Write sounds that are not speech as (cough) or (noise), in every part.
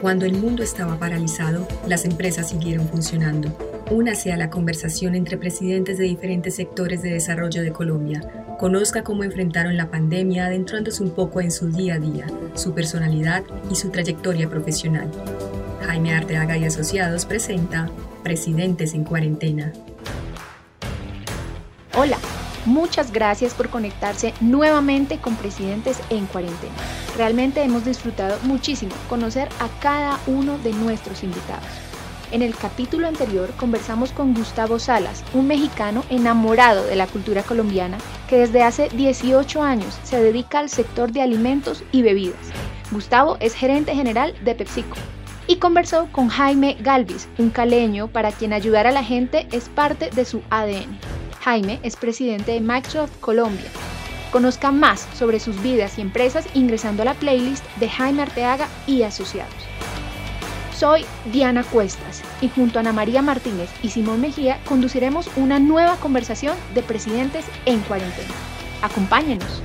Cuando el mundo estaba paralizado, las empresas siguieron funcionando. Únase a la conversación entre presidentes de diferentes sectores de desarrollo de Colombia. Conozca cómo enfrentaron la pandemia adentrándose un poco en su día a día, su personalidad y su trayectoria profesional. Jaime Arteaga y Asociados presenta Presidentes en Cuarentena. Hola, muchas gracias por conectarse nuevamente con Presidentes en Cuarentena. Realmente hemos disfrutado muchísimo conocer a cada uno de nuestros invitados. En el capítulo anterior conversamos con Gustavo Salas, un mexicano enamorado de la cultura colombiana que desde hace 18 años se dedica al sector de alimentos y bebidas. Gustavo es gerente general de PepsiCo. Y conversó con Jaime Galvis, un caleño para quien ayudar a la gente es parte de su ADN. Jaime es presidente de Microsoft Colombia. Conozca más sobre sus vidas y empresas ingresando a la playlist de Jaime Arteaga y Asociados. Soy Diana Cuestas y junto a Ana María Martínez y Simón Mejía conduciremos una nueva conversación de presidentes en cuarentena. Acompáñenos.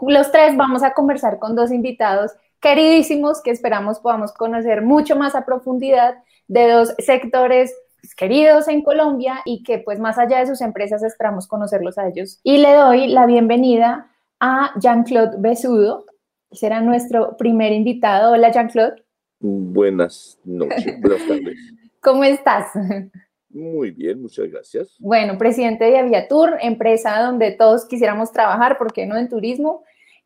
Los tres vamos a conversar con dos invitados queridísimos que esperamos podamos conocer mucho más a profundidad de dos sectores queridos en Colombia y que pues más allá de sus empresas esperamos conocerlos a ellos. Y le doy la bienvenida a Jean-Claude Besudo, será nuestro primer invitado. Hola, Jean-Claude. Buenas noches, buenas tardes. (laughs) ¿Cómo estás? Muy bien, muchas gracias. Bueno, presidente de Aviatur, empresa donde todos quisiéramos trabajar, ¿por qué no en turismo?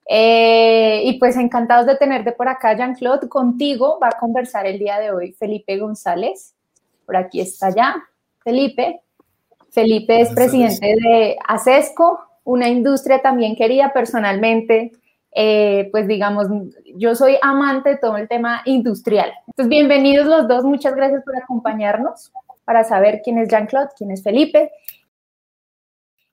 Eh, y pues encantados de tenerte por acá, Jean-Claude. Contigo va a conversar el día de hoy Felipe González. Por aquí está ya Felipe. Felipe es presidente de ACESCO, una industria también querida personalmente eh, pues digamos, yo soy amante de todo el tema industrial. Entonces, bienvenidos los dos, muchas gracias por acompañarnos para saber quién es Jean-Claude, quién es Felipe.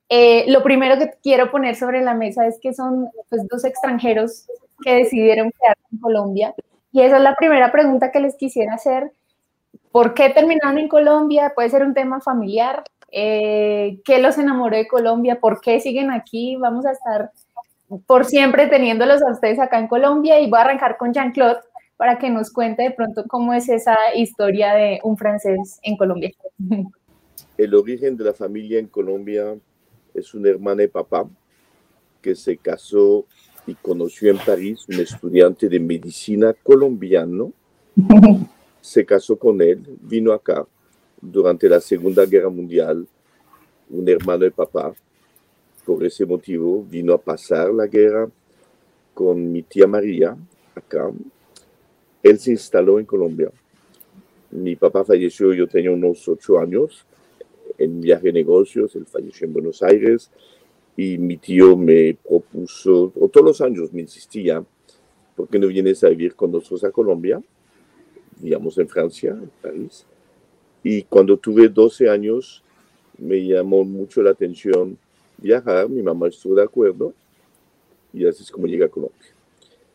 Eh, lo primero que quiero poner sobre la mesa es que son pues, dos extranjeros que decidieron quedarse en Colombia. Y esa es la primera pregunta que les quisiera hacer. ¿Por qué terminaron en Colombia? Puede ser un tema familiar. Eh, ¿Qué los enamoró de Colombia? ¿Por qué siguen aquí? Vamos a estar por siempre teniéndolos a ustedes acá en Colombia y voy a arrancar con Jean-Claude para que nos cuente de pronto cómo es esa historia de un francés en Colombia. (laughs) El origen de la familia en Colombia es un hermano de papá que se casó y conoció en París un estudiante de medicina colombiano. (laughs) Se casó con él, vino acá durante la Segunda Guerra Mundial, un hermano de papá, por ese motivo vino a pasar la guerra con mi tía María acá. Él se instaló en Colombia. Mi papá falleció, yo tenía unos ocho años, en viaje de negocios, él falleció en Buenos Aires y mi tío me propuso, o todos los años me insistía, ¿por qué no vienes a vivir con nosotros a Colombia? Vivíamos en Francia, en París. Y cuando tuve 12 años, me llamó mucho la atención viajar, mi mamá estuvo de acuerdo y así es como llegué a Colombia.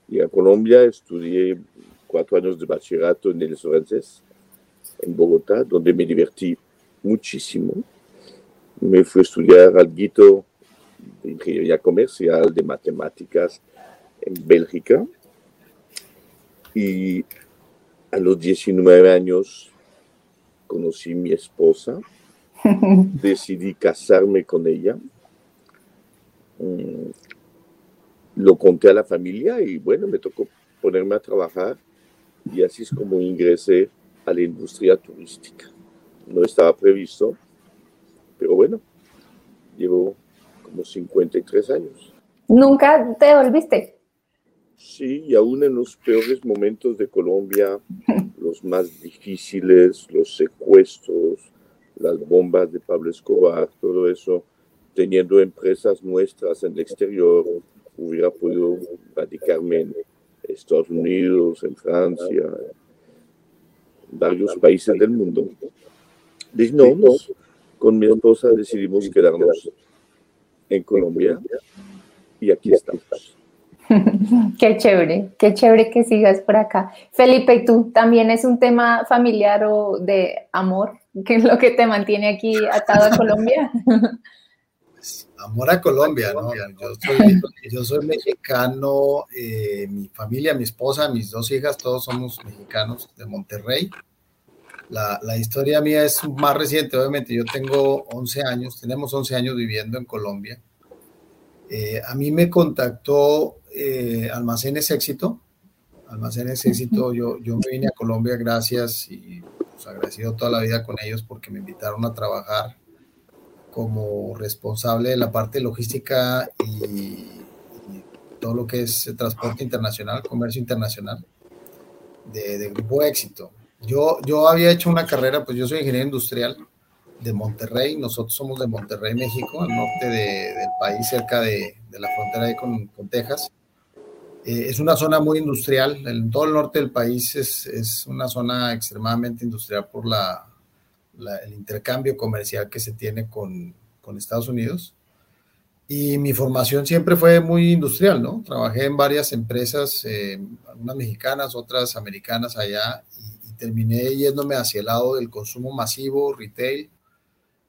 Llegué a Colombia, estudié cuatro años de bachillerato en el francés, en Bogotá, donde me divertí muchísimo. Me fui a estudiar algo de ingeniería comercial, de matemáticas en Bélgica. Y a los 19 años conocí a mi esposa, (laughs) decidí casarme con ella Mm, lo conté a la familia y bueno, me tocó ponerme a trabajar y así es como ingresé a la industria turística. No estaba previsto, pero bueno, llevo como 53 años. ¿Nunca te volviste? Sí, y aún en los peores momentos de Colombia, (laughs) los más difíciles, los secuestros, las bombas de Pablo Escobar, todo eso, teniendo empresas nuestras en el exterior, hubiera podido radicarme en Estados Unidos, en Francia, en varios países del mundo. Decidimos, con mi esposa decidimos quedarnos en Colombia y aquí estamos. (laughs) Qué chévere, qué chévere que sigas por acá. Felipe, ¿y tú también es un tema familiar o de amor? ¿Qué es lo que te mantiene aquí atado a Colombia? (laughs) Amor a Colombia, ¿no? Yo soy, mexicano, eh, mi familia, mi esposa, mis dos hijas, todos somos mexicanos de Monterrey. La, la, historia mía es más reciente, obviamente. Yo tengo 11 años, tenemos 11 años viviendo en Colombia. Eh, a mí me contactó eh, Almacenes Éxito. Almacenes Éxito, yo, yo me vine a Colombia gracias y pues, agradecido toda la vida con ellos porque me invitaron a trabajar como responsable de la parte logística y, todo lo que es transporte internacional, comercio internacional de, de, Grupo Éxito. Yo, yo había hecho una carrera, pues yo soy ingeniero industrial de Monterrey, nosotros somos de Monterrey, México, al norte de, del país, cerca de, de la frontera ahí con, con Texas. Eh, es una zona muy industrial, en todo el norte del país es, es una zona extremadamente industrial por la, el intercambio comercial que se tiene con, con, Estados Unidos. Y mi formación siempre fue muy industrial, ¿no? Trabajé en varias empresas, eh, mexicanas, otras americanas allá, y, terminé yéndome hacia el lado del consumo masivo, retail.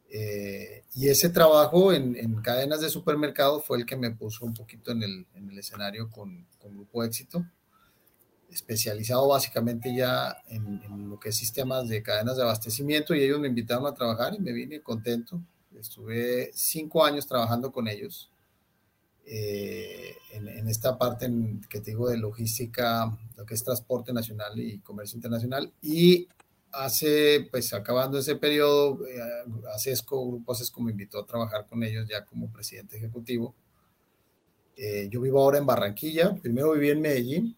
Eh, y ese trabajo en, en, cadenas de supermercados fue el que me puso un poquito en el, en el escenario con, Grupo Éxito especializado básicamente ya en, lo que es sistemas de cadenas de abastecimiento y ellos me invitaron a trabajar y me vine contento. Estuve cinco años trabajando con ellos eh, en, esta parte que te digo de logística, lo que es transporte nacional y comercio internacional. Y hace, pues acabando ese periodo, eh, Grupo Acesco me invitó a trabajar con ellos ya como presidente ejecutivo. Eh, yo vivo ahora en Barranquilla, primero viví en Medellín,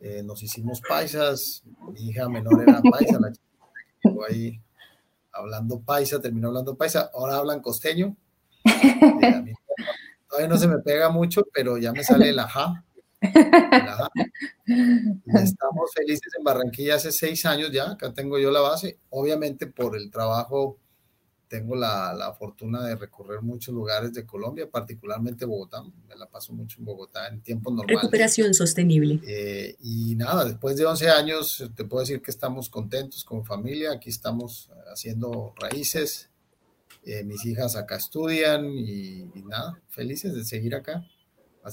eh, nos hicimos paisas, mi hija menor era paisa, la chica llegó ahí hablando paisa, terminó hablando paisa, ahora hablan costeño. (laughs) Eh, mí, todavía no se me pega mucho, pero ya me sale el ajá. Ajá. (laughs) Estamos felices en Barranquilla hace seis años ya, acá tengo yo la base, obviamente por el trabajo tengo la, la, fortuna de recorrer muchos lugares de Colombia, particularmente Bogotá. Me la paso mucho en Bogotá en tiempos normales. Recuperación sostenible. Eh, y nada, después de 11 años, te puedo decir que estamos contentos con familia. Aquí estamos haciendo raíces. Eh, mis hijas acá estudian y, y nada, felices de seguir acá.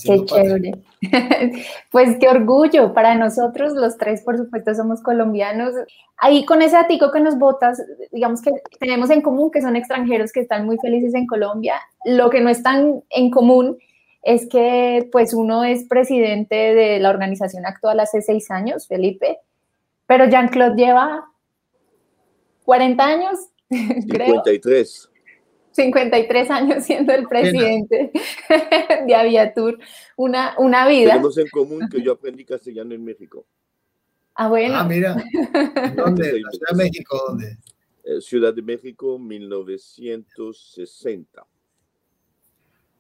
Qué chévere. (laughs) pues qué orgullo para nosotros, los tres, por supuesto, somos colombianos. Ahí con ese atico que nos botas, digamos que tenemos en común que son extranjeros que están muy felices en Colombia. Lo que no están en común es que pues uno es presidente de la organización actual hace seis años, Felipe, pero Jean-Claude lleva 40 años, (laughs) 53. 53 años siendo el presidente de Aviatur, una, una vida. Tenemos en común que yo aprendí castellano en México. Ah, bueno. Ah, mira. (laughs) ¿Dónde? ¿La Ciudad de México? ¿Dónde? Eh, Ciudad de México, 1960.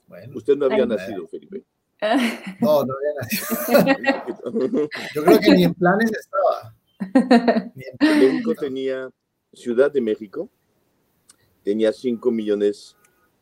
Bueno, Usted no había Ay, nacido, Felipe. (laughs) No, no había nacido. (laughs) yo creo que ni en planes estaba. Ni en planes México estaba. tenía Ciudad de México tenía 5 millones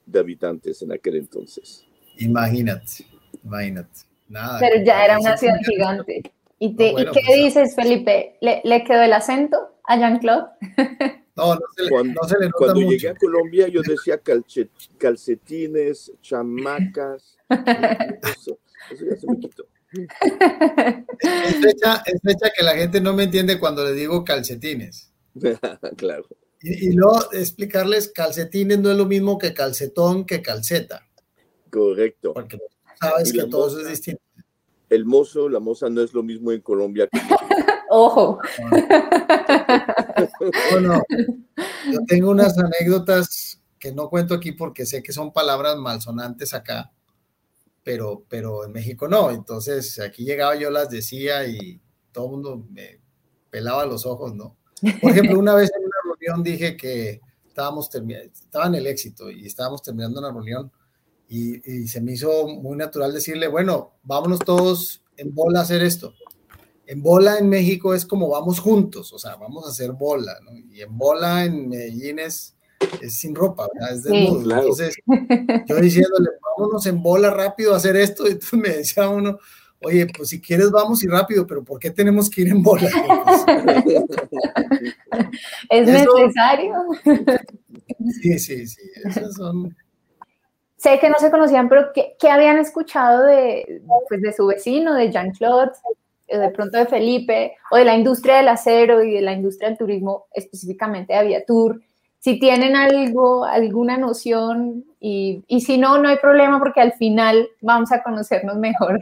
de habitantes en aquel entonces. Imagínate, imagínate. Nada, Pero ya era una ciudad gigante. ¿Y, te, no, bueno, ¿y qué pues, dices, Felipe? ¿Le, ¿Le, quedó el acento a Jean-Claude? (laughs) No, no se, le, cuando, no se le nota Cuando mucho. llegué a Colombia yo decía calcet, calcetines, chamacas, (laughs) eso, eso ya se me quitó. Es fecha, es fecha que la gente no me entiende cuando le digo calcetines. (laughs) claro. Y, y, luego explicarles, calcetines no es lo mismo que calcetón, que calceta. Correcto. Porque sabes que todo eso es distinto. El mozo, la moza no es lo mismo en Colombia que (laughs) Ojo. (laughs) Bueno, yo tengo unas anécdotas que no cuento aquí porque sé que son palabras malsonantes acá, pero, pero en México no. Entonces aquí llegaba yo las decía y todo el mundo me pelaba los ojos, ¿no? Por ejemplo, una vez en reunión dije que estábamos terminando, estaba en el éxito y estábamos terminando una reunión y, y, se me hizo muy natural decirle, bueno, vámonos todos en bola a hacer esto. En bola en México es como vamos juntos, o sea, vamos a hacer bola, ¿no? Y en bola en Medellín es, es sin ropa, ¿verdad? Es desnudo. Sí, claro. Entonces, yo diciéndole, vámonos en bola rápido a hacer esto, (laughs) y entonces me decía uno, oye, pues si quieres vamos y rápido, pero ¿por qué tenemos que ir en bola? (laughs) es Eso, necesario. Sí, sí, sí, esos son... sé que no se conocían, pero ¿qué, habían escuchado de, pues, de su vecino, de Jean-Claude, de pronto de Felipe, o de la industria del acero y de la industria del turismo, específicamente de Aviatur? Si tienen algo, alguna noción, y, y si no, no hay problema porque al final vamos a conocernos mejor.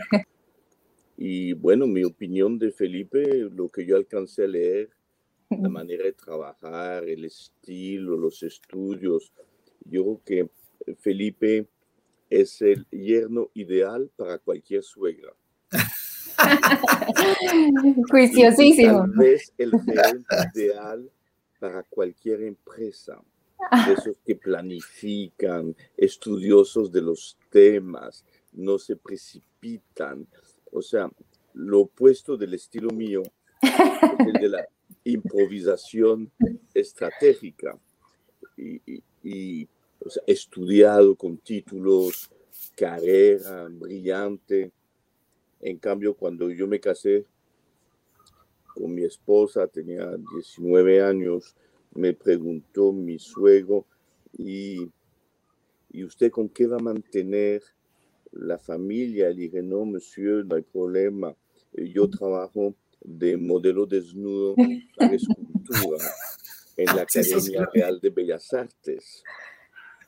Y bueno, mi opinión de Felipe, lo que yo alcancé a leer, la manera de trabajar, el estilo, los estudios, yo creo que Felipe es el yerno ideal para cualquier suegra. (laughs) Juiciosísimo. Tal vez el gerente ideal para cualquier empresa. Esos que planifican, estudiosos de los temas, no se precipitan, o sea, lo opuesto del estilo mío el de la improvisación estratégica y, estudiado con títulos, carrera brillante. En cambio, cuando yo me casé con mi esposa, tenía 19 años, me preguntó mi suegro, ¿y, ¿y usted con qué va a mantener la familia, le dije, no, monsieur, no hay problema. Yo trabajo de modelo desnudo para escultura en la (laughs) Academia Real de Bellas Artes.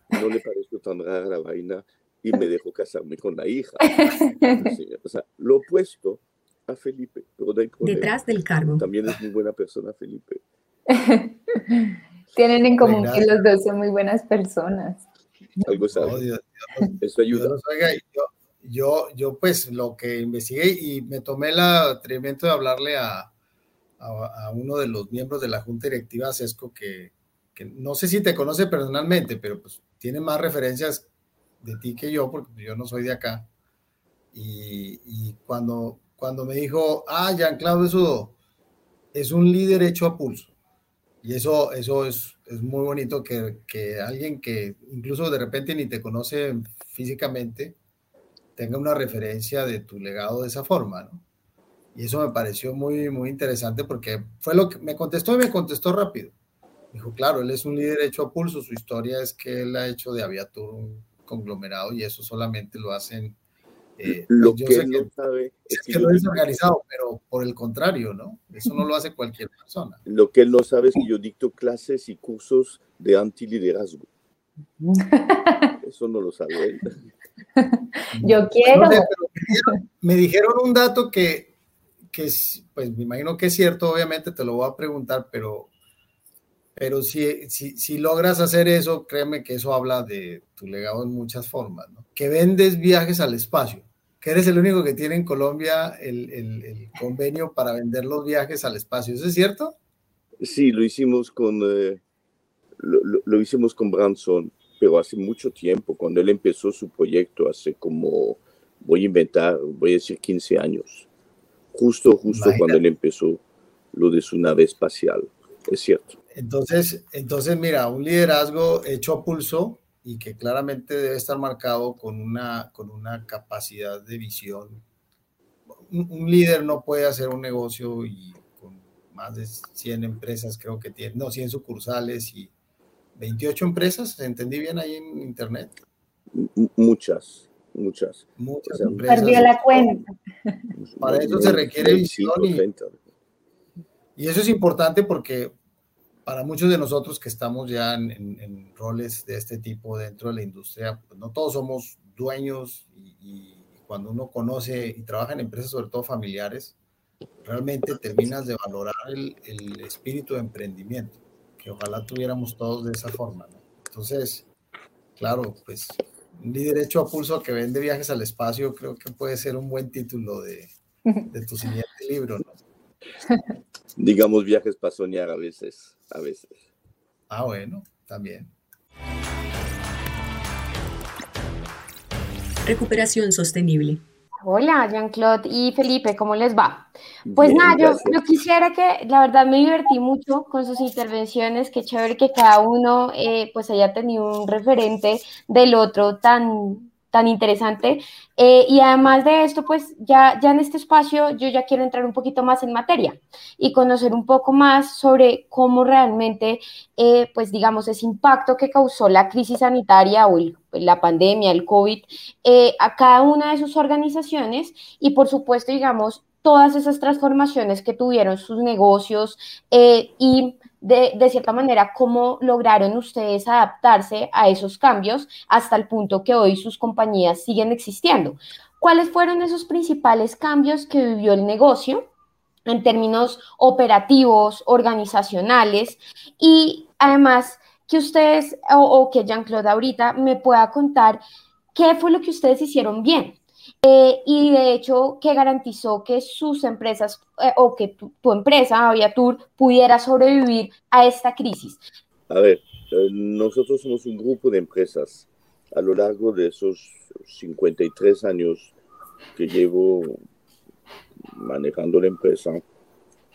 No le pareció tan rara la vaina y me dejó casarme con la hija. (laughs) o sea, lo opuesto a Felipe, pero Detrás del cargo. También es muy buena persona, Felipe. (laughs) Tienen en común que los dos son muy buenas personas. (laughs) Algo sabe. Eso ayuda. yo, yo, pues lo que investigué y me tomé el atrevimiento de hablarle a, a, uno de los miembros de la Junta Directiva Sesco que, que, no sé si te conoce personalmente, pero pues tiene más referencias de ti que yo, porque yo no soy de acá. Y, y cuando, cuando me dijo, ah, Jean-Claude Sudo es un líder hecho a pulso. Y eso, eso es, es muy bonito que, que, alguien que incluso de repente ni te conoce físicamente tenga una referencia de tu legado de esa forma, ¿no? Y eso me pareció muy, muy interesante porque fue lo que me contestó y me contestó rápido. Dijo, claro, él es un líder hecho a pulso, su historia es que él ha hecho de Aviatur un conglomerado y eso solamente lo hacen eh, lo que él no sabe es que, no es organizado, pero por el contrario, ¿no? Eso no lo hace cualquier persona. Lo que él no sabe es que yo dicto clases y cursos de antiliderazgo. (laughs) Eso no lo sabe él. (laughs) Yo quiero. me, dijeron, un dato que, que, pues me imagino que es cierto, obviamente te lo voy a preguntar, pero, pero si, si, si logras hacer eso, créeme que eso habla de tu legado en muchas formas, ¿no? Que vendes viajes al espacio que eres el único que tiene en Colombia el, convenio para vender los viajes al espacio. ¿Eso es cierto? Sí, lo hicimos con, eh, lo, hicimos con Branson, pero hace mucho tiempo, cuando él empezó su proyecto, hace como, voy a inventar, voy a decir 15 años, justo, justo cuando él empezó lo de su nave espacial, es cierto. Entonces, entonces, mira, un liderazgo hecho a pulso, y que claramente debe estar marcado con una, con una capacidad de visión. Un, líder no puede hacer un negocio y con más de 100 empresas, creo que tiene, no, 100 sucursales y 28 empresas, ¿entendí bien ahí en internet? Muchas, muchas. Muchas empresas. Perdió la cuenta. Para eso se requiere visión. Y, y eso es importante porque para muchos de nosotros que estamos ya en, roles de este tipo dentro de la industria, pues no todos somos dueños y, cuando uno conoce y trabaja en empresas, sobre todo familiares, realmente terminas de valorar el, espíritu de emprendimiento, que ojalá tuviéramos todos de esa forma. Entonces, claro, pues un líder hecho a pulso que vende viajes al espacio, creo que puede ser un buen título de, de tu siguiente libro. ¿no? Digamos viajes para soñar a veces, a veces. Ah, bueno, también. Recuperación sostenible. Hola, Jean-Claude y Felipe, ¿cómo les va? Pues nada, yo, yo, quisiera que, la verdad, me divertí mucho con sus intervenciones, qué chévere que cada uno eh, pues haya tenido un referente del otro tan, tan interesante. Eh, y además de esto, pues ya, ya en este espacio yo ya quiero entrar un poquito más en materia y conocer un poco más sobre cómo realmente, eh, pues digamos, ese impacto que causó la crisis sanitaria o la pandemia, el COVID, eh, a cada una de sus organizaciones y por supuesto, digamos, todas esas transformaciones que tuvieron sus negocios y de, cierta manera, cómo lograron ustedes adaptarse a esos cambios hasta el punto que hoy sus compañías siguen existiendo. ¿Cuáles fueron esos principales cambios que vivió el negocio en términos operativos, organizacionales y además que ustedes o, o que Jean-Claude ahorita me pueda contar qué fue lo que ustedes hicieron bien? Eh, y de hecho que garantizó que sus empresas eh, o que tu, empresa, Aviatur, pudiera sobrevivir a esta crisis. A ver, eh, nosotros somos un grupo de empresas. A lo largo de esos 53 años que llevo manejando la empresa,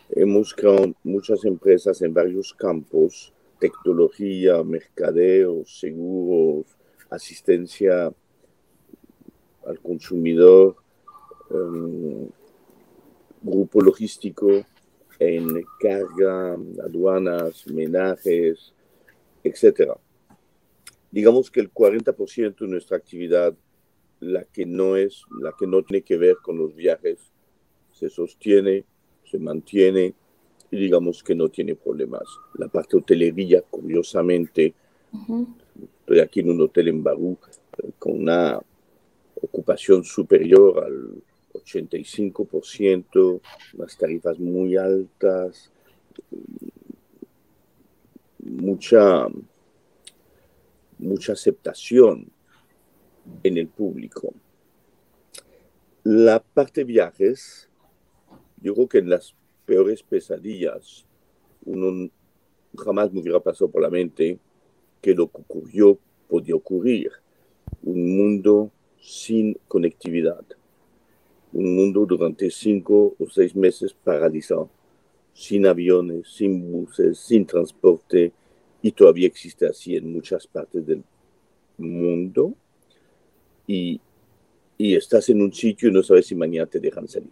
hemos creado muchas empresas en varios campos, tecnología, mercadeo, seguros, asistencia al consumidor, um, grupo logístico en carga, aduanas, menajes, etc. Digamos que el 40% de nuestra actividad, la que no es, la que no tiene que ver con los viajes, se sostiene, se mantiene y digamos que no tiene problemas. La parte hotelería, curiosamente, estoy aquí en un hotel en Barú con una ocupación superior al 85%, las tarifas muy altas, mucha, mucha aceptación en el público. La parte viajes, yo creo que en las peores pesadillas, uno jamás me hubiera pasado por la mente que lo que ocurrió podía ocurrir. Un mundo sin conectividad. Un mundo durante cinco o seis meses paralizado, sin aviones, sin buses, sin transporte, y todavía existe así en muchas partes del mundo. Y, y estás en un sitio y no sabes si mañana te dejan salir.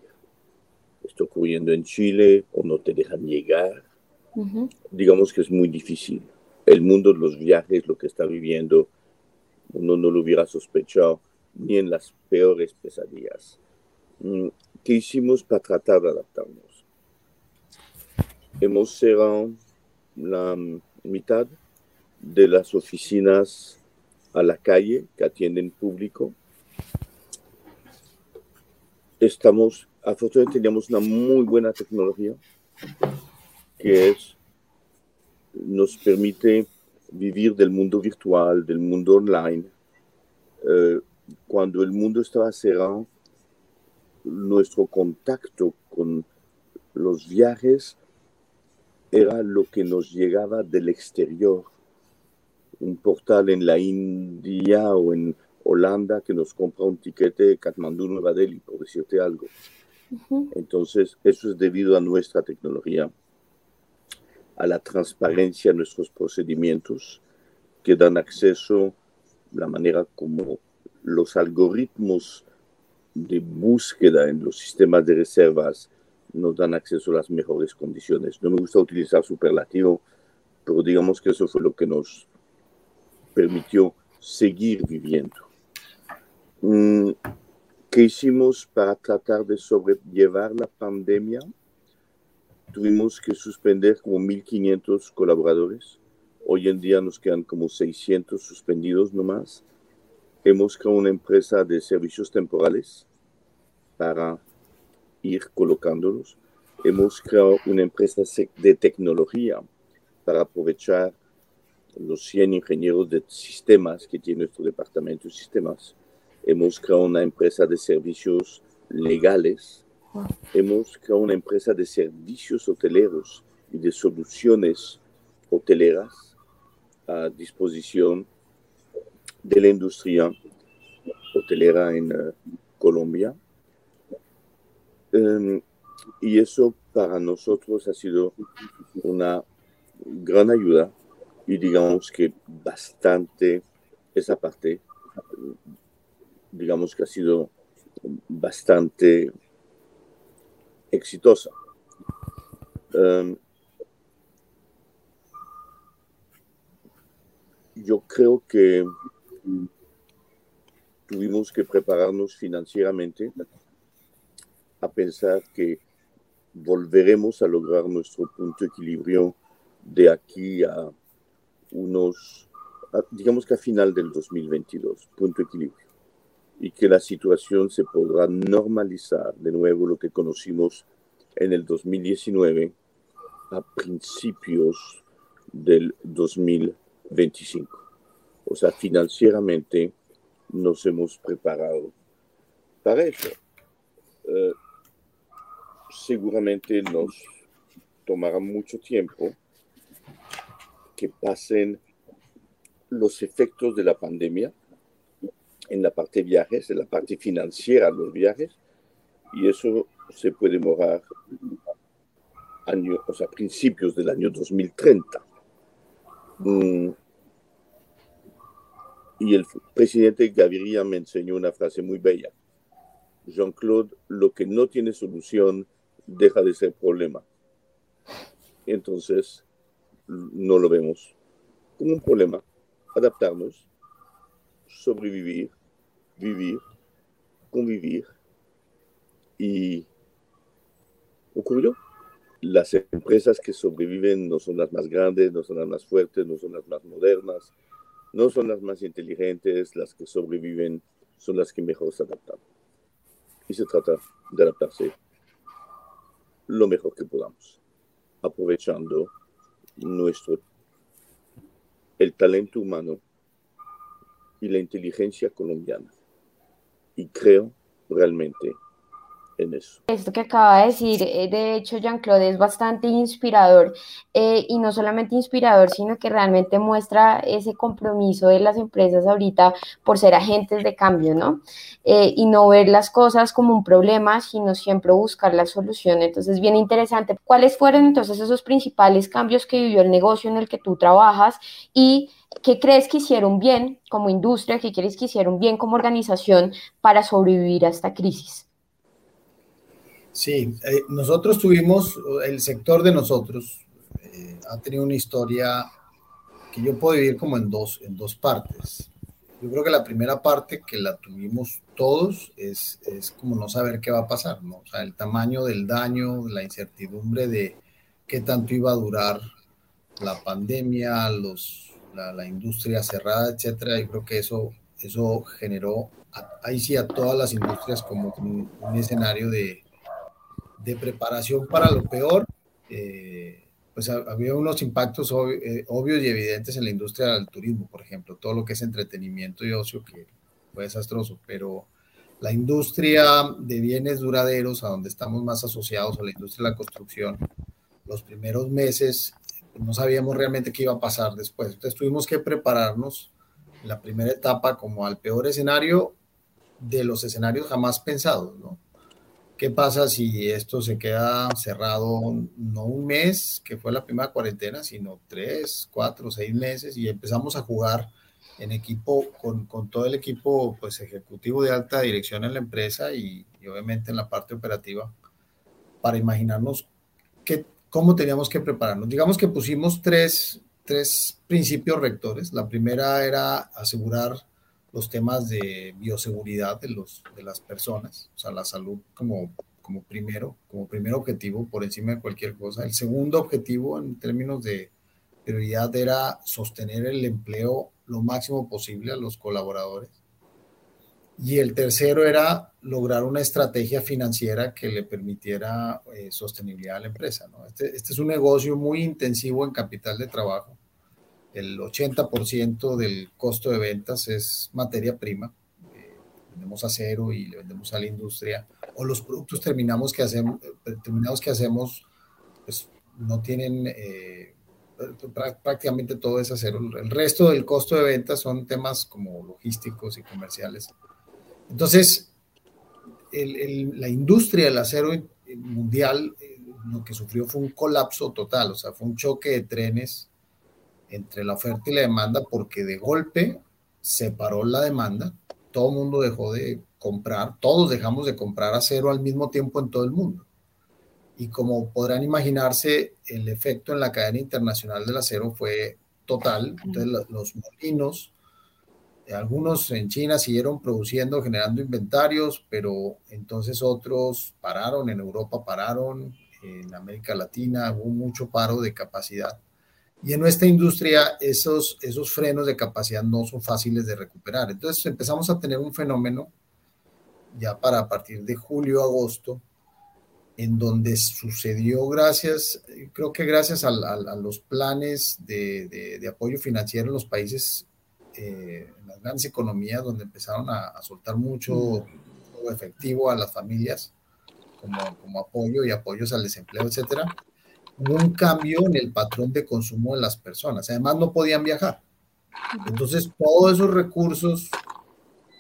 Está ocurriendo en Chile o no te dejan llegar. Digamos que es muy difícil. El mundo de los viajes, lo que está viviendo, uno no lo hubiera sospechado ni en las peores pesadillas. Mm, ¿Qué hicimos para tratar de adaptarnos? Hemos cerrado la mitad de las oficinas a la calle que atienden público. Estamos, afortunadamente teníamos una muy buena tecnología que nos permite vivir del mundo virtual, del mundo online, eh, cuando el mundo estaba cerrado, nuestro contacto con los viajes era lo que nos llegaba del exterior. Un portal en la India o en Holanda que nos compra un tiquete de Kathmandu, Nueva Delhi, por decirte algo. Entonces, eso es debido a nuestra tecnología, a la transparencia de nuestros procedimientos que dan acceso la manera como los algoritmos de búsqueda en los sistemas de reservas nos dan acceso a las mejores condiciones. No me gusta utilizar superlativo, pero digamos que eso fue lo que nos permitió seguir viviendo. Mm, ¿Qué hicimos para tratar de sobrellevar la pandemia? Tuvimos que suspender como 1.500 colaboradores. Hoy en día nos quedan como 600 suspendidos nomás hemos creado una empresa de servicios temporales para ir colocándolos. Hemos creado una empresa de tecnología para aprovechar los 100 ingenieros de sistemas que tiene nuestro departamento de sistemas. Hemos creado una empresa de servicios legales. Hemos creado una empresa de servicios hoteleros y de soluciones hoteleras a disposición de la industria hotelera en eh, Colombia. Em, y eso para nosotros ha sido una gran ayuda y digamos que bastante esa parte digamos que ha sido bastante exitosa. Em, yo creo que tuvimos que prepararnos financieramente a pensar que volveremos a lograr nuestro punto de equilibrio de aquí a unos, digamos que a final del 2022, punto de equilibrio, y que la situación se podrá normalizar de nuevo lo que conocimos en el 2019 a principios del 2025. O sea, financieramente nos hemos preparado para eso. Eh, seguramente nos tomará mucho tiempo que pasen los efectos de la pandemia en la parte de viajes, en la parte financiera de los viajes, y eso se puede demorar año, o sea, principios del año 2030. Mm. Y el presidente Gaviria me enseñó una frase muy bella. Jean-Claude, lo que no tiene solución deja de ser problema. Entonces, no lo vemos como un problema. Adaptarnos, sobrevivir, vivir, convivir. Y ocurrió. Las empresas que sobreviven no son las más grandes, no son las más fuertes, no son las más modernas, no son las más inteligentes, las que sobreviven son las que mejor se adaptan. Y se trata de adaptarse lo mejor que podamos, aprovechando nuestro el talento humano y la inteligencia colombiana. Y creo realmente esto que acaba de decir, eh, de hecho, Jean-Claude es bastante inspirador eh, y no solamente inspirador, sino que realmente muestra ese compromiso de las empresas ahorita por ser agentes de cambio, ¿no? Eh, y no ver las cosas como un problema, sino siempre buscar la solución. Entonces, bien interesante. ¿Cuáles fueron entonces esos principales cambios que vivió el negocio en el que tú trabajas y ¿Qué crees que hicieron bien como industria? ¿Qué crees que hicieron bien como organización para sobrevivir a esta crisis? Sí, eh, nosotros tuvimos, el sector de nosotros eh, ha tenido una historia que yo puedo dividir como en dos, en dos partes. Yo creo que la primera parte que la tuvimos todos es, es como no saber qué va a pasar, ¿no? O sea, el tamaño del daño, la incertidumbre de qué tanto iba a durar la pandemia, los, la, la industria cerrada, etcétera. Yo creo que eso, eso generó, ahí sí, a todas las industrias como un escenario de, de preparación para lo peor, eh, pues había unos impactos eh, obvios y evidentes en la industria del turismo, por ejemplo, todo lo que es entretenimiento y ocio, que fue desastroso, pero la industria de bienes duraderos, a donde estamos más asociados a la industria de la construcción, los primeros meses pues, no sabíamos realmente qué iba a pasar después. Entonces tuvimos que prepararnos en la primera etapa como al peor escenario de los escenarios jamás pensados, ¿no? ¿Qué pasa si esto se queda cerrado no un mes, que fue la primera cuarentena, sino tres, cuatro, seis meses y empezamos a jugar en equipo con, todo el equipo pues, ejecutivo de alta dirección en la empresa y, obviamente en la parte operativa para imaginarnos qué, cómo teníamos que prepararnos. Digamos que pusimos tres, tres principios rectores. La primera era asegurar los temas de bioseguridad de, los, de las personas, o sea, la salud como, como primero, como primer objetivo por encima de cualquier cosa. El segundo objetivo en términos de prioridad era sostener el empleo lo máximo posible a los colaboradores. Y el tercero era lograr una estrategia financiera que le permitiera eh, sostenibilidad a la empresa. Este, este es un negocio muy intensivo en capital de trabajo el 80% del costo de ventas es materia prima. Eh, vendemos acero y le vendemos a la industria. O los productos terminamos que hacemos, terminados que hacemos, pues no tienen eh, prácticamente todo es acero. El resto del costo de ventas son temas como logísticos y comerciales. Entonces, la industria del acero mundial eh, lo que sufrió fue un colapso total, o sea, fue un choque de trenes entre la oferta y la demanda porque de golpe se paró la demanda todo el mundo dejó de comprar, todos dejamos de comprar acero al mismo tiempo en todo el mundo. Y como podrán imaginarse, el efecto en la cadena internacional del acero fue total. Entonces los molinos, algunos en China siguieron produciendo, generando inventarios, pero entonces otros pararon, en Europa pararon, en América Latina hubo mucho paro de capacidad. Y en nuestra industria esos, esos frenos de capacidad no son fáciles de recuperar. Entonces empezamos a tener un fenómeno ya para a partir de julio, agosto, en donde sucedió gracias, creo que gracias a, los planes de, de, apoyo financiero en los países, eh, en las grandes economías, donde empezaron a, a soltar mucho efectivo a las familias como, como apoyo y apoyos al desempleo, etcétera un cambio en el patrón de consumo de las personas. Además, no podían viajar. Entonces, todos esos recursos,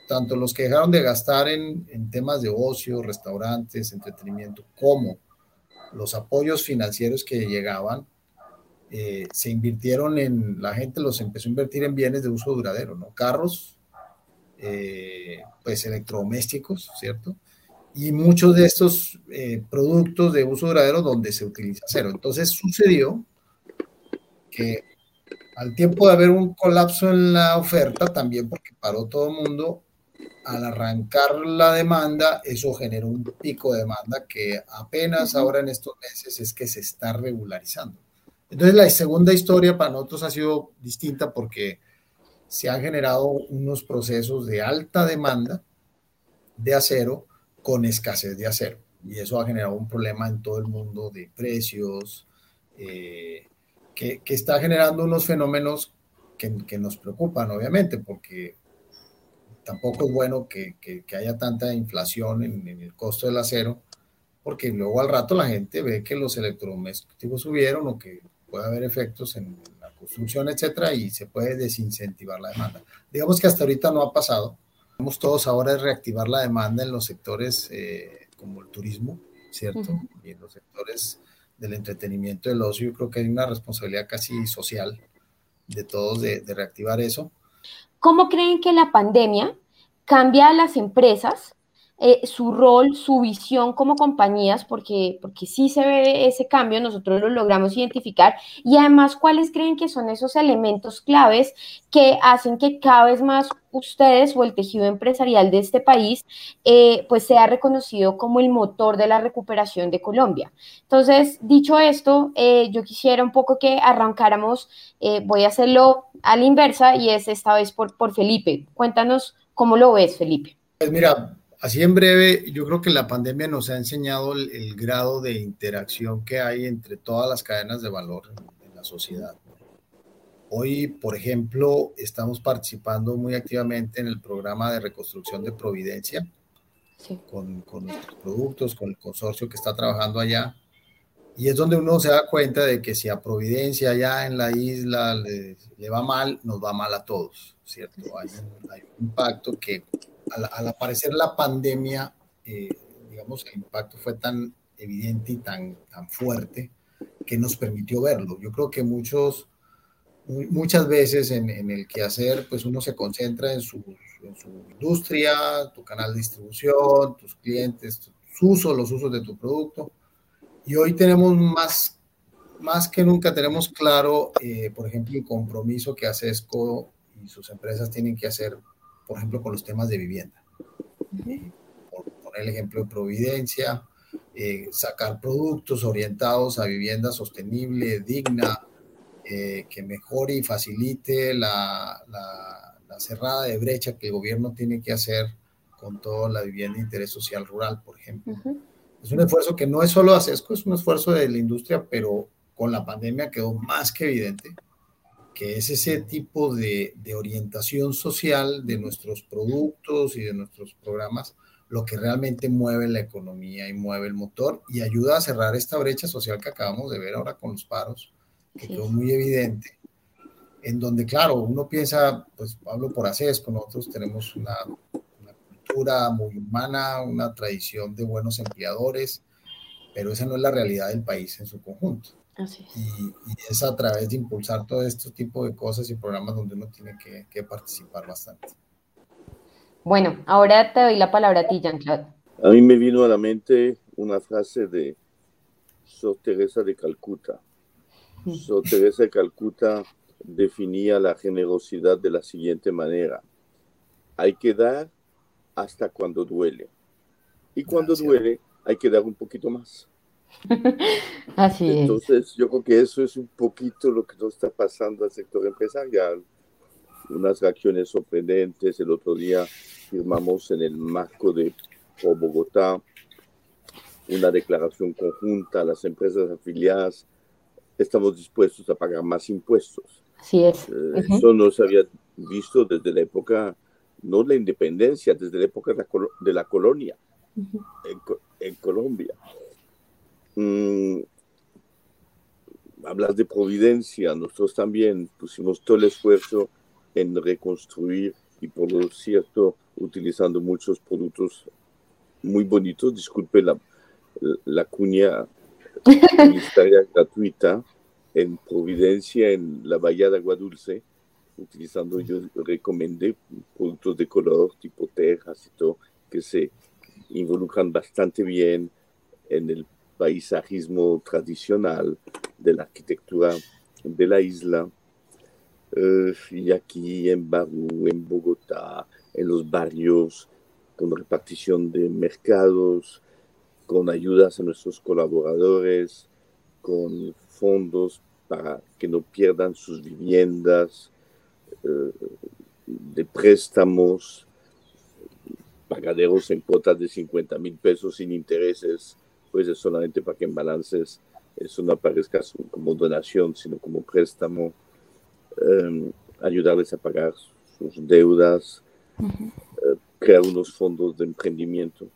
tanto los que dejaron de gastar en, en temas de ocio, restaurantes, entretenimiento, como los apoyos financieros que llegaban, eh, se invirtieron en, la gente los empezó a invertir en bienes de uso duradero, ¿no? Carros, eh, pues electrodomésticos, ¿cierto? Y muchos de estos eh, productos de uso duradero donde se utiliza acero. Entonces sucedió que al tiempo de haber un colapso en la oferta, también porque paró todo el mundo, al arrancar la demanda, eso generó un pico de demanda que apenas ahora en estos meses es que se está regularizando. Entonces la segunda historia para nosotros ha sido distinta porque se han generado unos procesos de alta demanda de acero con escasez de acero. Y eso ha generado un problema en todo el mundo de precios, eh, que, está generando unos fenómenos que, nos preocupan, obviamente, porque tampoco es bueno que, haya tanta inflación en, en, el costo del acero, porque luego al rato la gente ve que los electrodomésticos subieron o que puede haber efectos en la construcción, etcétera, y se puede desincentivar la demanda. Digamos que hasta ahorita no ha pasado, Vamos todos ahora a reactivar la demanda en los sectores eh, como el turismo, ¿cierto? Y en los sectores del entretenimiento, del ocio, yo creo que hay una responsabilidad casi social de todos de, de reactivar eso. ¿Cómo creen que la pandemia cambia a las empresas eh, su rol, su visión como compañías, porque, porque sí se ve ese cambio, nosotros lo logramos identificar, y además cuáles creen que son esos elementos claves que hacen que cada vez más ustedes o el tejido empresarial de este país eh, pues sea reconocido como el motor de la recuperación de Colombia. Entonces, dicho esto, eh, yo quisiera un poco que arrancáramos, voy a hacerlo a la inversa y es esta vez por, por Felipe. Cuéntanos cómo lo ves, Felipe. Pues mira, Así en breve, yo creo que la pandemia nos ha enseñado el, grado de interacción que hay entre todas las cadenas de valor en, la sociedad. Hoy, por ejemplo, estamos participando muy activamente en el programa de reconstrucción de Providencia con, nuestros productos, con el consorcio que está trabajando allá. Y es donde uno se da cuenta de que si a Providencia allá en la isla le, va mal, nos va mal a todos, ¿cierto? Hay hay un impacto que al, aparecer la pandemia, eh, digamos, el impacto fue tan evidente y tan, tan fuerte que nos permitió verlo. Yo creo que muchos, muchas veces en, en el quehacer, pues uno se concentra en su, industria, tu canal de distribución, tus clientes, tus usos, los usos de tu producto. Y hoy tenemos más, más que nunca, tenemos claro, eh, por ejemplo, el compromiso que ACESCO y sus empresas tienen que hacer por ejemplo, con los temas de vivienda. por poner el ejemplo de Providencia, eh, sacar productos orientados a vivienda sostenible, digna, eh, que mejore y facilite la, la, cerrada de brecha que el gobierno tiene que hacer con toda la vivienda de interés social rural, por ejemplo. Es un esfuerzo que no es solo ACESCO, es un esfuerzo de la industria, pero con la pandemia quedó más que evidente que es ese tipo de, orientación social de nuestros productos y de nuestros programas lo que realmente mueve la economía y mueve el motor y ayuda a cerrar esta brecha social que acabamos de ver ahora con los paros, que quedó muy evidente, en donde, claro, uno piensa, pues hablo por ACESCO, nosotros tenemos una, una cultura muy humana, una tradición de buenos empleadores, pero esa no es la realidad del país en su conjunto. Y, es a través de impulsar todo este tipo de cosas y programas donde uno tiene que, participar bastante. Bueno, ahora te doy la palabra a ti, Jean-Claude. A mí me vino a la mente una frase de Sor Teresa de Calcuta. Sor Teresa de Calcuta definía la generosidad de la siguiente manera. Hay que dar hasta cuando duele. Y cuando duele, hay que dar un poquito más. (laughs) Así es. Entonces, yo creo que eso es un poquito lo que nos está pasando al sector empresarial. Unas reacciones sorprendentes. El otro día firmamos en el marco de Bogotá una declaración conjunta a las empresas afiliadas. Estamos dispuestos a pagar más impuestos. Así es. Eh, eso no se había visto desde la época, no la independencia, desde la época de la, colonia en, Colombia. Mm, hablas de providencia, nosotros también pusimos todo el esfuerzo en reconstruir y por lo cierto utilizando muchos productos muy bonitos, disculpe la, la cuña publicitaria (laughs) gratuita, en Providencia, en la Bahía de Agua Dulce, utilizando, yo recomendé productos de color tipo tejas y todo, que se involucran bastante bien en el paisajismo tradicional de la arquitectura de la isla. Eh, y aquí en Barú, en Bogotá, en los barrios, con repartición de mercados, con ayudas a nuestros colaboradores, con fondos para que no pierdan sus viviendas, eh, de préstamos, pagaderos en cuotas de 50 mil pesos sin intereses, pues es solamente para que en balances eso no aparezca como donación, sino como préstamo, em, ayudarles a pagar sus deudas, eh, crear unos fondos de emprendimiento,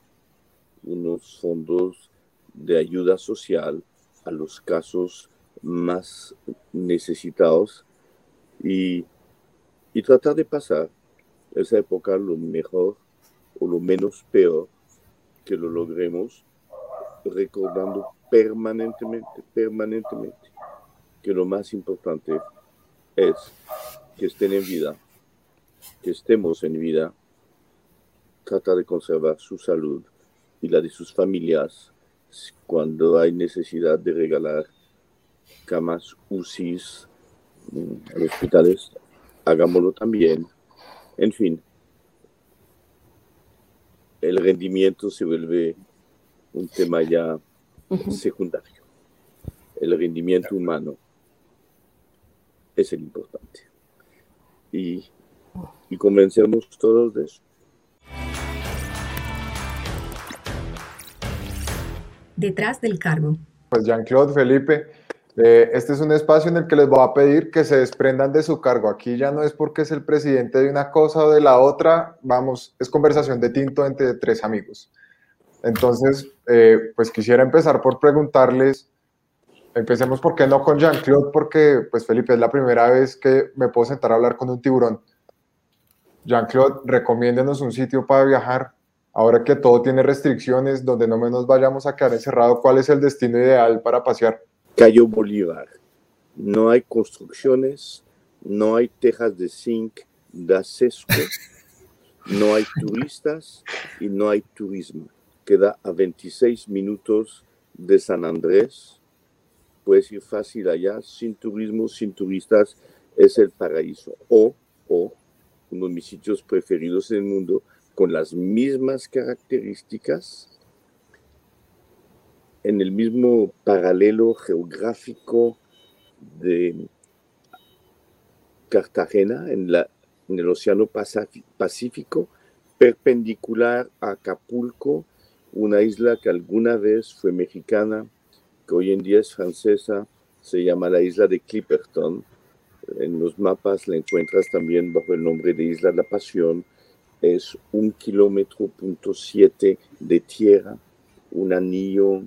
unos fondos de ayuda social a los casos más necesitados y, y tratar de pasar esa época lo mejor o lo menos peor que lo logremos, recordando permanentemente, permanentemente, que lo más importante es que estén en vida, que estemos en vida, tratar de conservar su salud y la de sus familias cuando hay necesidad de regalar camas UCIs mm, a los hospitales, hagámoslo también. En fin, el rendimiento se vuelve un tema ya secundario. El rendimiento humano es el importante. Y, y convencernos todos de eso. Detrás del cargo. Pues Jean-Claude, Felipe, eh, este es un espacio en el que les voy a pedir que se desprendan de su cargo. Aquí ya no es porque es el presidente de una cosa o de la otra, vamos, es conversación de tinto entre tres amigos. Entonces, eh, pues quisiera empezar por preguntarles, empecemos, ¿por qué no con Jean-Claude? Porque, pues Felipe, es la primera vez que me puedo sentar a hablar con un tiburón. Jean-Claude, recomiéndenos un sitio para viajar. Ahora que todo tiene restricciones, donde no menos vayamos a quedar encerrados, ¿cuál es el destino ideal para pasear? Cayo Bolívar. No hay construcciones, no hay tejas de zinc de acesco, no hay turistas y no hay turismo. Queda a 26 minutos de San Andrés. Puedes ir fácil allá, sin turismo, sin turistas, es el paraíso. O, uno de mis sitios preferidos en el mundo, con las mismas características, en el mismo paralelo geográfico de Cartagena, en, la, en el Océano Pacífico, perpendicular a Acapulco, una isla que alguna vez fue mexicana, que hoy en día es francesa, se llama la isla de Clipperton. En los mapas la encuentras también bajo el nombre de Isla de la Pasión. Es un kilómetro punto siete de tierra, un anillo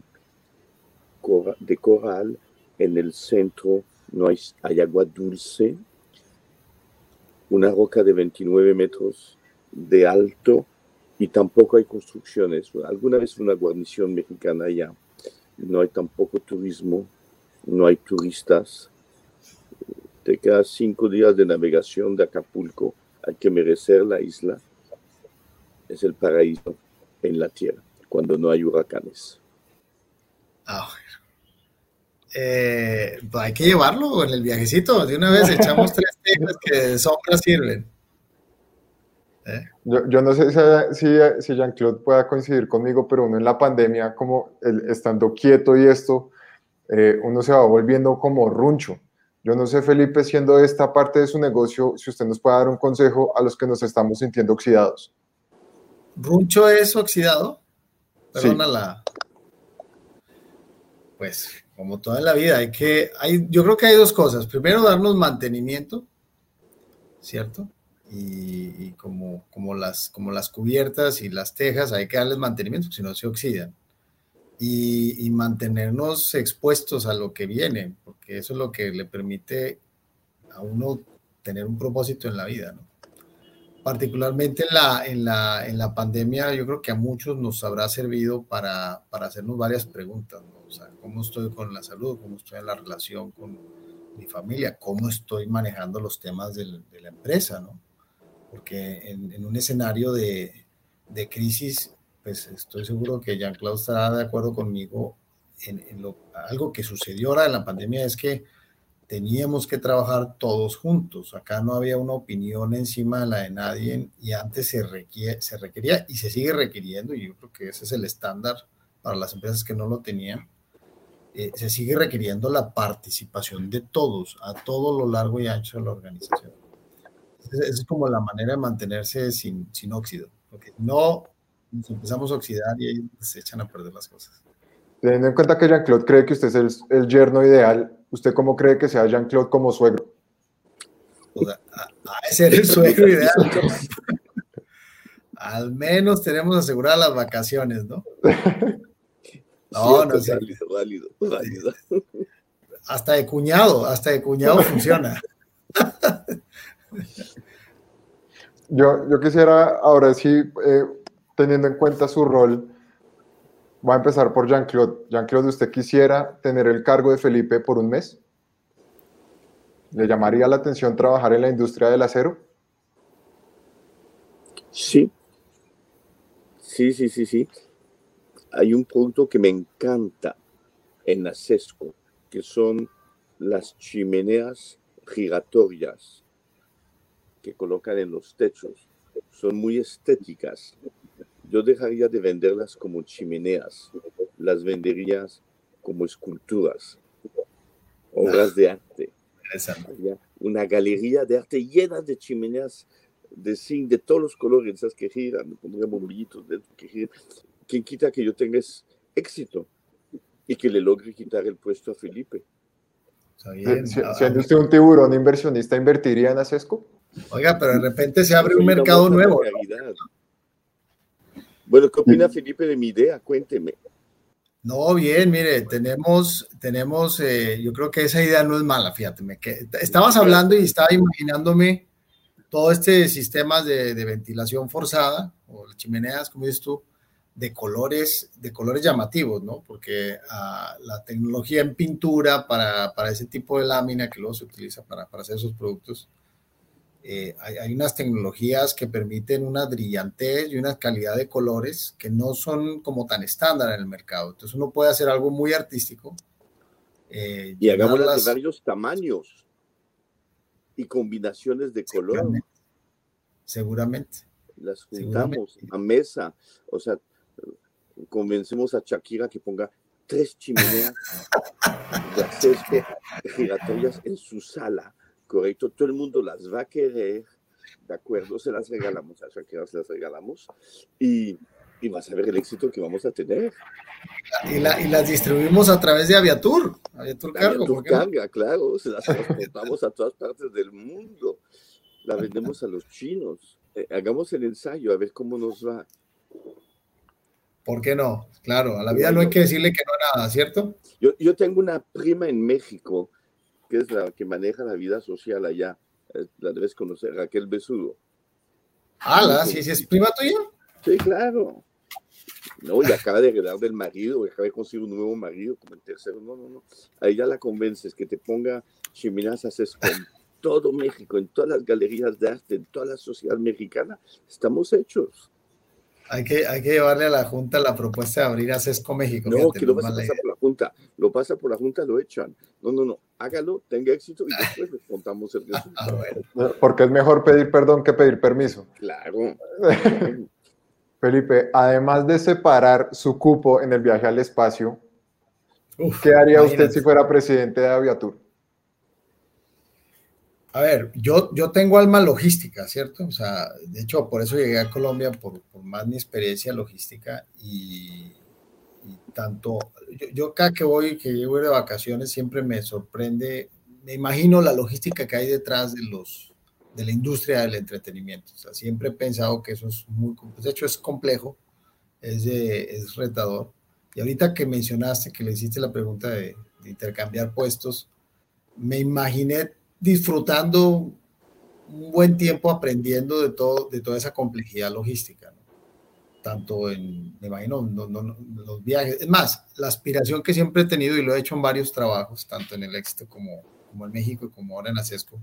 de coral, en el centro no hay, hay agua dulce, una roca de 29 metros de alto y tampoco hay construcciones. Alguna vez una guarnición mexicana allá. No hay tampoco turismo, no hay turistas. Te quedas cinco días de navegación de Acapulco. Hay que merecer la isla. es el paraíso en la tierra, cuando no hay huracanes. Ah, eh, pues hay que llevarlo en el viajecito. De una vez echamos (laughs) tres tejas que de sombra sirven. ¿Eh? Yo, no sé si, si Jean-Claude pueda coincidir conmigo, pero uno en la pandemia, como estando quieto y esto, eh, uno se va volviendo como runcho. Yo no sé, Felipe, siendo esta parte de su negocio, si usted nos puede dar un consejo a los que nos estamos sintiendo oxidados. ¿Runcho es oxidado? Perdona la. Pues, como toda la vida, hay que. Hay, yo creo que hay dos cosas. Primero, darnos mantenimiento, ¿cierto? Y, como, como, las, como las cubiertas y las tejas, hay que darles mantenimiento, si no se oxidan y, mantenernos expuestos a lo que viene, porque eso es lo que le permite a uno tener un propósito en la vida, ¿no? Particularmente en la, en la, en la pandemia, yo creo que a muchos nos habrá servido para, para hacernos varias preguntas, ¿no? O sea, ¿cómo estoy con la salud? ¿Cómo estoy en la relación con mi familia? ¿Cómo estoy manejando los temas de la empresa, ¿no? Porque en, un escenario de, de crisis pues estoy seguro que Jean-Claude estará de acuerdo conmigo en, lo, algo que sucedió ahora en la pandemia es que teníamos que trabajar todos juntos. Acá no había una opinión encima de la de nadie y antes se, se requería y se sigue requiriendo, y yo creo que ese es el estándar para las empresas que no lo tenían. Eh, se sigue requiriendo la participación de todos a todo lo largo y ancho de la organización. Esa es como la manera de mantenerse sin, sin óxido, porque no nos empezamos a oxidar y ahí se echan a perder las cosas. Teniendo en cuenta que Jean-Claude cree que usted es el, el, yerno ideal, ¿usted cómo cree que sea Jean-Claude como suegro? O sea, a, ser el suegro ideal. Al menos tenemos aseguradas las vacaciones, ¿no? (laughs) No, no sé. Válido, válido, Hasta de cuñado, hasta de cuñado funciona. (laughs) Yo, yo quisiera ahora sí eh, teniendo en cuenta su rol, voy a empezar por Jean-Claude. Jean-Claude, ¿usted quisiera tener el cargo de Felipe por un mes? ¿Le llamaría la atención trabajar en la industria del acero? Sí. Sí, sí, sí, sí. Hay un producto que me encanta en Acesco, que son las chimeneas giratorias que colocan en los techos. Son muy estéticas yo dejaría de venderlas como chimeneas, las vendería como esculturas, obras de arte. Una galería de arte llena de chimeneas de zinc de todos los colores, esas que giran, pondría bombillitos dentro que giran. Quien quita que yo tenga éxito y que le logre quitar el puesto a Felipe. Siendo usted un tiburón inversionista, ¿invertiría en Acesco? Oiga, pero de repente se abre un mercado nuevo. Bueno, ¿qué opina Felipe de mi idea? Cuénteme. No, bien, mire, tenemos, tenemos, eh, yo creo que esa idea no es mala, fíjate, que estabas hablando y estaba imaginándome todo este sistema de, ventilación forzada, o chimeneas, como dices tú, de colores, de colores llamativos, ¿no? Porque ah, la tecnología en pintura para, para, ese tipo de lámina que luego se utiliza para, para hacer esos productos, eh, hay, unas tecnologías que permiten una brillantez y una calidad de colores que no son como tan estándar en el mercado. Entonces uno puede hacer algo muy artístico. Eh, y hagamos de varios tamaños y combinaciones de color. Seguramente. Las juntamos a mesa. O sea, convencemos a Shakira que ponga tres chimeneas (laughs) giratorias en su sala correcto, todo el mundo las va a querer, ¿de acuerdo? Se las regalamos a Shakira, se las regalamos y, y vas a ver el éxito que vamos a tener. Y, la, y las distribuimos a través de Aviatur, Aviatur Cargo. Aviatur Carga, claro, se las transportamos a todas partes del mundo, la vendemos a los chinos. Eh, hagamos el ensayo a ver cómo nos va. ¿Por qué no? Claro, a la vida no hay que decirle que no nada, ¿cierto? Yo, yo tengo una prima en México que es la que maneja la vida social allá. Eh, la debes conocer, Raquel Besudo. Ah, ¿sí, es prima tuya? Sí, claro. No, y acaba de heredar del marido, acaba de conseguir un nuevo marido como el tercero. No, no, no. Ahí ya la convences que te ponga chimenazas es con todo México, en todas las galerías de arte, en toda la sociedad mexicana. Estamos hechos. Hay que, hay que llevarle a la Junta la propuesta de abrir a Sesco México. No, que lo pasa por la Junta. Lo pasa por la Junta, lo echan. No, no, no. Hágalo, tenga éxito y después les contamos el (laughs) resultado. Porque es mejor pedir perdón que pedir permiso. Claro. (laughs) Felipe, además de separar su cupo en el viaje al espacio, ¿qué haría usted si fuera presidente de Aviatur? A ver, yo, yo tengo alma logística, ¿cierto? O sea, de hecho, por eso llegué a Colombia, por, más mi experiencia logística y, tanto, yo, yo, acá que voy, que llevo de vacaciones, siempre me sorprende, me imagino la logística que hay detrás de los, de la industria del entretenimiento. O sea, siempre he pensado que eso es muy, de hecho es complejo, es, es retador. Y ahorita que mencionaste, que le hiciste la pregunta de, de intercambiar puestos, me imaginé disfrutando un buen tiempo aprendiendo de, todo, de toda esa complejidad logística, tanto en, me imagino, los viajes. Es más, la aspiración que siempre he tenido y lo he hecho en varios trabajos, tanto en el éxito como, como en México como ahora en ACESCO,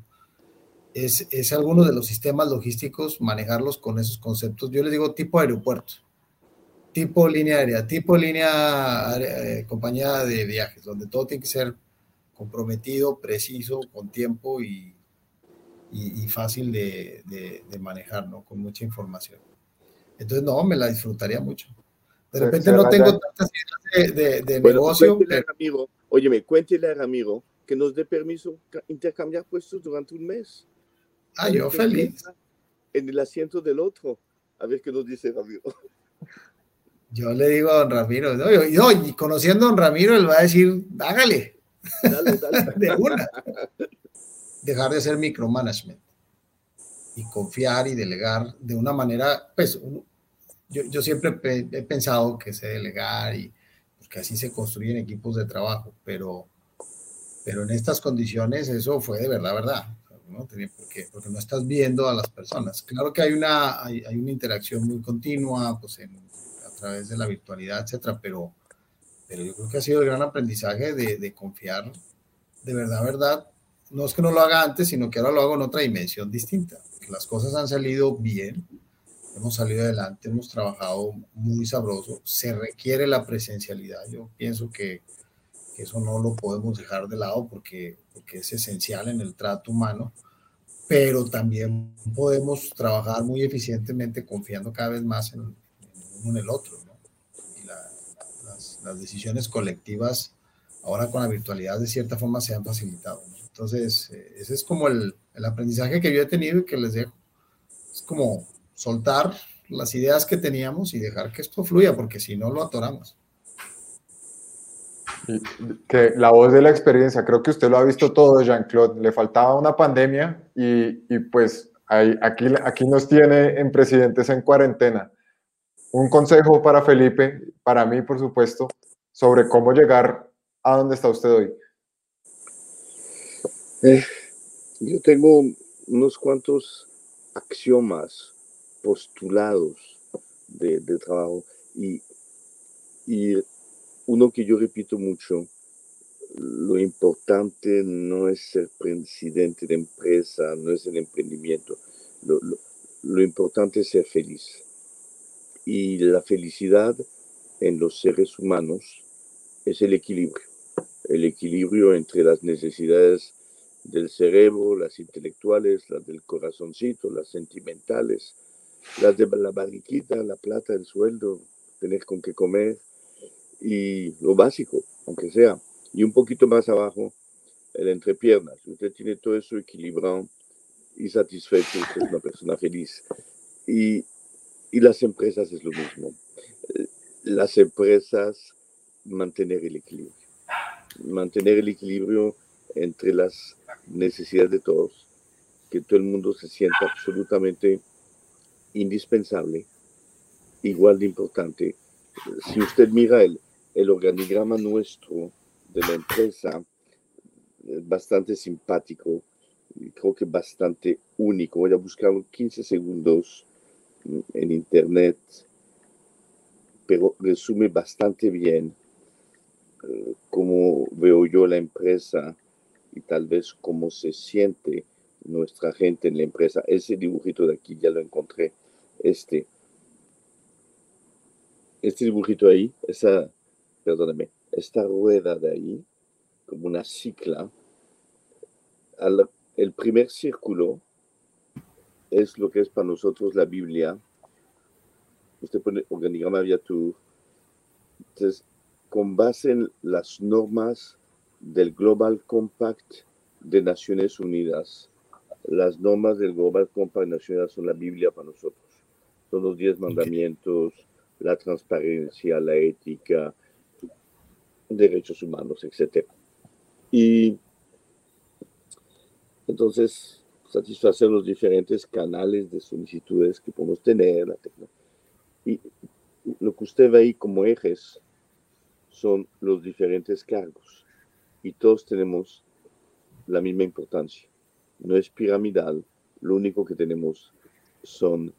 es, es algunos de los sistemas logísticos, manejarlos con esos conceptos. Yo les digo tipo aeropuerto, tipo línea aérea, tipo línea, eh, compañía de viajes, donde todo tiene que ser comprometido, preciso, con tiempo y, y, fácil de, de, manejar, ¿no? Con mucha información. Entonces, no, me la disfrutaría mucho. De repente no tengo tantas ideas de, de negocio. Cuéntele amigo, óyeme, cuéntele al amigo que nos dé permiso intercambiar puestos durante un mes. Ah, yo feliz. En el asiento del otro. A ver qué nos dice Ramiro. Yo le digo a don Ramiro, no, yo, y conociendo a don Ramiro, él va a decir, hágale. (laughs) de una. Dejar de hacer micromanagement y confiar y delegar de una manera, pues, yo, yo, siempre he pensado que sé delegar y porque así se construyen equipos de trabajo, pero, pero en estas condiciones eso fue de verdad, verdad. ¿no? Porque, porque no estás viendo a las personas. Claro que hay una, hay, hay una interacción muy continua pues en, a través de la virtualidad, etcétera, pero, pero yo creo que ha sido el gran aprendizaje de, confiar de verdad, verdad. No es que no lo haga antes, sino que ahora lo hago en otra dimensión distinta. Las cosas han salido bien, hemos salido adelante, hemos trabajado muy sabroso. Se requiere la presencialidad. Yo pienso que, eso no lo podemos dejar de lado porque, porque es esencial en el trato humano, pero también podemos trabajar muy eficientemente confiando cada vez más en uno en el otro las decisiones colectivas ahora con la virtualidad de cierta forma se han facilitado. Entonces, eh, ese es como el, el, aprendizaje que yo he tenido y que les dejo. Es como soltar las ideas que teníamos y dejar que esto fluya, porque si no lo atoramos. que la voz de la experiencia, creo que usted lo ha visto todo, Jean-Claude. Le faltaba una pandemia y, y pues hay, aquí, aquí nos tiene en Presidentes en Cuarentena un consejo para Felipe, para mí, por supuesto, sobre cómo llegar a donde está usted hoy. Eh, yo tengo unos cuantos axiomas postulados de, trabajo y, uno que yo repito mucho, lo importante no es ser presidente de empresa, no es el emprendimiento, lo importante es ser feliz y la felicidad en los seres humanos es el equilibrio, el equilibrio entre las necesidades del cerebro, las intelectuales, las del corazoncito, las sentimentales, las de la barriquita, la plata, el sueldo, tener con qué comer y lo básico, aunque sea, y un poquito más abajo, el entrepiernas. Usted tiene todo eso equilibrado y satisfecho, es una persona feliz. Y y las empresas es lo mismo. Las empresas mantener el equilibrio. Mantener el equilibrio entre las necesidades de todos, que todo el mundo se sienta absolutamente indispensable, igual de importante. Si usted mira el, el organigrama nuestro de la empresa, es bastante simpático, creo que bastante único. Voy a buscar 15 segundos en internet, pero resume bastante bien eh, cómo veo yo la empresa y tal vez cómo se siente nuestra gente en la empresa. Ese dibujito de aquí ya lo encontré. Este. este dibujito ahí, esa, perdóname, esta rueda de ahí, como una cicla, el primer círculo es lo que es para nosotros la Biblia. Usted pone organigrama Viatur. Entonces, con base en las normas del Global Compact de Naciones Unidas, las normas del Global Compact de Naciones Unidas son la Biblia para nosotros. Son los diez mandamientos, la transparencia, la ética, derechos humanos, etc. Y entonces, satisfacer los diferentes canales de solicitudes que podemos tener. La y lo que usted ve ahí como ejes son los diferentes cargos y todos tenemos la misma importancia. No es piramidal, lo único que tenemos son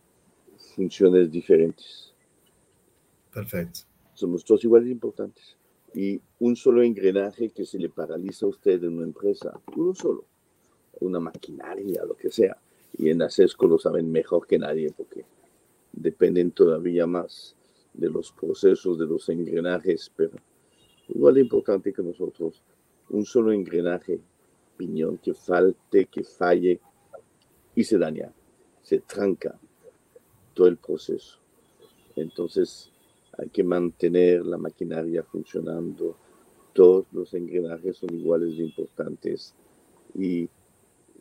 funciones diferentes. Perfecto. Somos todos iguales importantes. Y un solo engranaje que se le paraliza a usted en una empresa, uno solo, una maquinaria, lo que sea. Y en ASESCO lo saben mejor que nadie porque dependen todavía más de los procesos, de los engranajes, pero igual de importante que nosotros, un solo engranaje, piñón, que falte, que falle y se daña, se tranca todo el proceso. Entonces hay que mantener la maquinaria funcionando, todos los engranajes son iguales de importantes y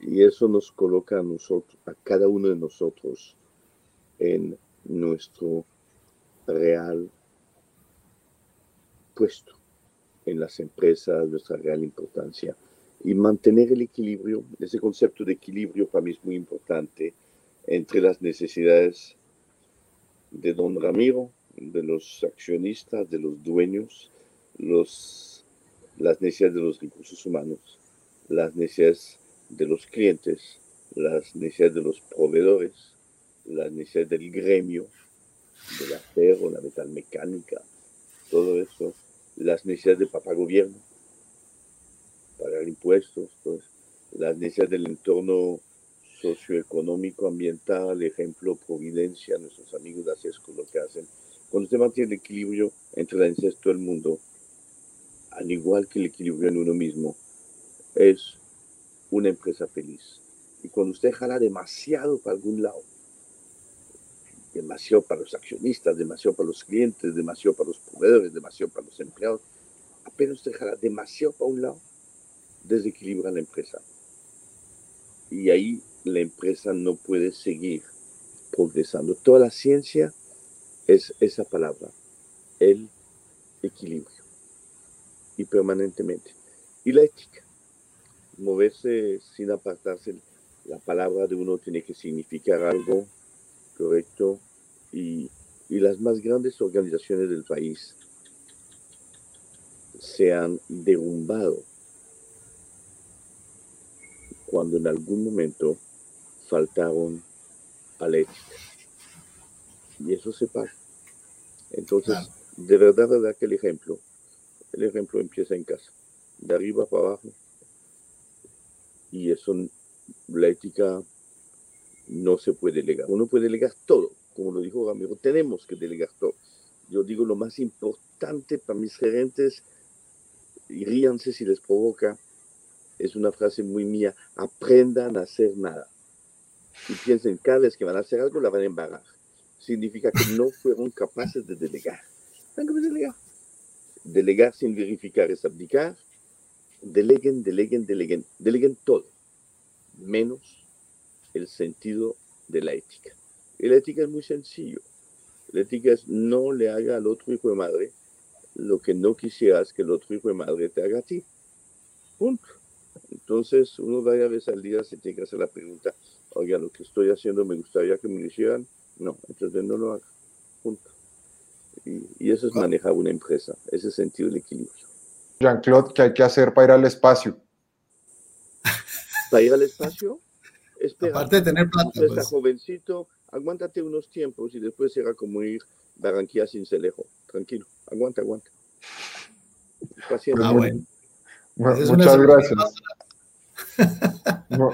y eso nos coloca a nosotros, a cada uno de nosotros, en nuestro real puesto en las empresas, nuestra real importancia. Y mantener el equilibrio, ese concepto de equilibrio para mí es muy importante entre las necesidades de don Ramiro, de los accionistas, de los dueños, los, las necesidades de los recursos humanos, las necesidades de los clientes, las necesidades de los proveedores, las necesidades del gremio, del acero, la metalmecánica, todo eso, las necesidades de papá gobierno, pagar impuestos, las necesidades del entorno socioeconómico, ambiental, ejemplo, Providencia, nuestros amigos de ACESCO lo que hacen. Cuando usted mantiene el equilibrio entre la necesidades de todo el mundo, al igual que el equilibrio en uno mismo, es una empresa feliz. Y cuando usted jala demasiado para algún lado, demasiado para los accionistas, demasiado para los clientes, demasiado para los proveedores, demasiado para los empleados, apenas usted jala demasiado para un lado, desequilibra la empresa. Y ahí la empresa no puede seguir progresando. Toda la ciencia es esa palabra, el equilibrio. Y permanentemente. Y la ética moverse sin apartarse. La palabra de uno tiene que significar algo correcto y, y las más grandes organizaciones del país se han derrumbado cuando en algún momento faltaron a la ética. Y eso se paga. Entonces, de verdad, de verdad que el ejemplo, el ejemplo empieza en casa, de arriba para abajo, y eso, la ética no se puede delegar. Uno puede delegar todo, como lo dijo Ramiro, tenemos que delegar todo. Yo digo lo más importante para mis gerentes, y ríanse si les provoca, es una frase muy mía, aprendan a hacer nada. Y piensen, cada vez que van a hacer algo, la van a embarrar. Significa que no fueron capaces de delegar. delegar. Delegar sin verificar es abdicar, deleguen, deleguen, deleguen, deleguen todo, menos el sentido de la ética. Y la ética es muy sencillo. La ética es no le haga al otro hijo de madre lo que no quisieras que el otro hijo de madre te haga a ti. Punto. Entonces, uno varias veces al día se tiene que hacer la pregunta, oiga, lo que estoy haciendo me gustaría que me lo hicieran. No, entonces no lo haga. Punto. Y, y eso es manejar una empresa, ese sentido del equilibrio. Jean-Claude, ¿qué hay que hacer para ir al espacio? ¿Para ir al espacio? Espera. Aparte de tener plata. Pues. jovencito, aguántate unos tiempos y después será como ir Barranquilla sin celejo. Tranquilo, aguanta, aguanta. Ah, bueno. muchas gracias.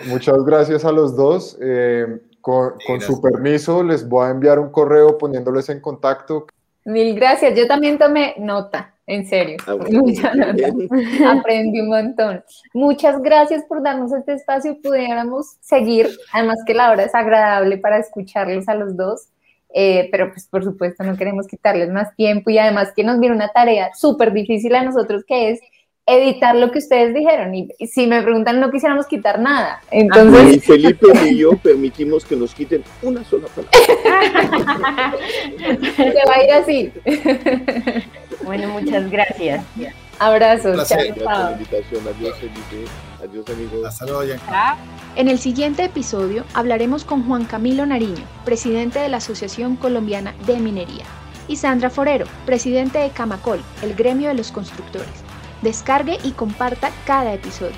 muchas gracias a los dos. Eh, con, con su permiso, les voy a enviar un correo poniéndoles en contacto Mil gracias. Yo también tomé nota, en serio. Ah, bueno, (laughs) Aprendí un montón. Muchas gracias por darnos este espacio y pudiéramos seguir. Además que la hora es agradable para escucharlos a los dos. Eh, pero pues por supuesto no queremos quitarles más tiempo y además que nos viene una tarea súper difícil a nosotros que es editar lo que ustedes dijeron. Y, si me preguntan, no quisiéramos quitar nada. Entonces. Y Felipe y yo permitimos que nos quiten una sola palabra. (laughs) Se va a ir así. Bueno, muchas gracias. Abrazos. Gracias por la invitación. Adiós, Felipe. Adiós, amigos. Hasta luego, En el siguiente episodio hablaremos con Juan Camilo Nariño, presidente de la Asociación Colombiana de Minería, y Sandra Forero, presidente de Camacol, el gremio de los constructores. Descargue y comparta cada episodio.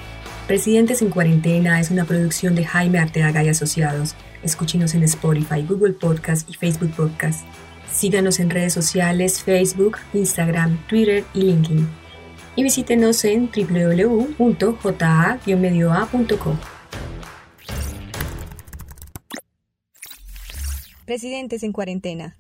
Presidentes en Cuarentena es una producción de Jaime Arteaga y Asociados. Escúchenos en Spotify, Google Podcast y Facebook Podcast. Síganos en redes sociales, Facebook, Instagram, Twitter y LinkedIn. Y visítenos en www.ja-medioa.com. Presidentes en Cuarentena.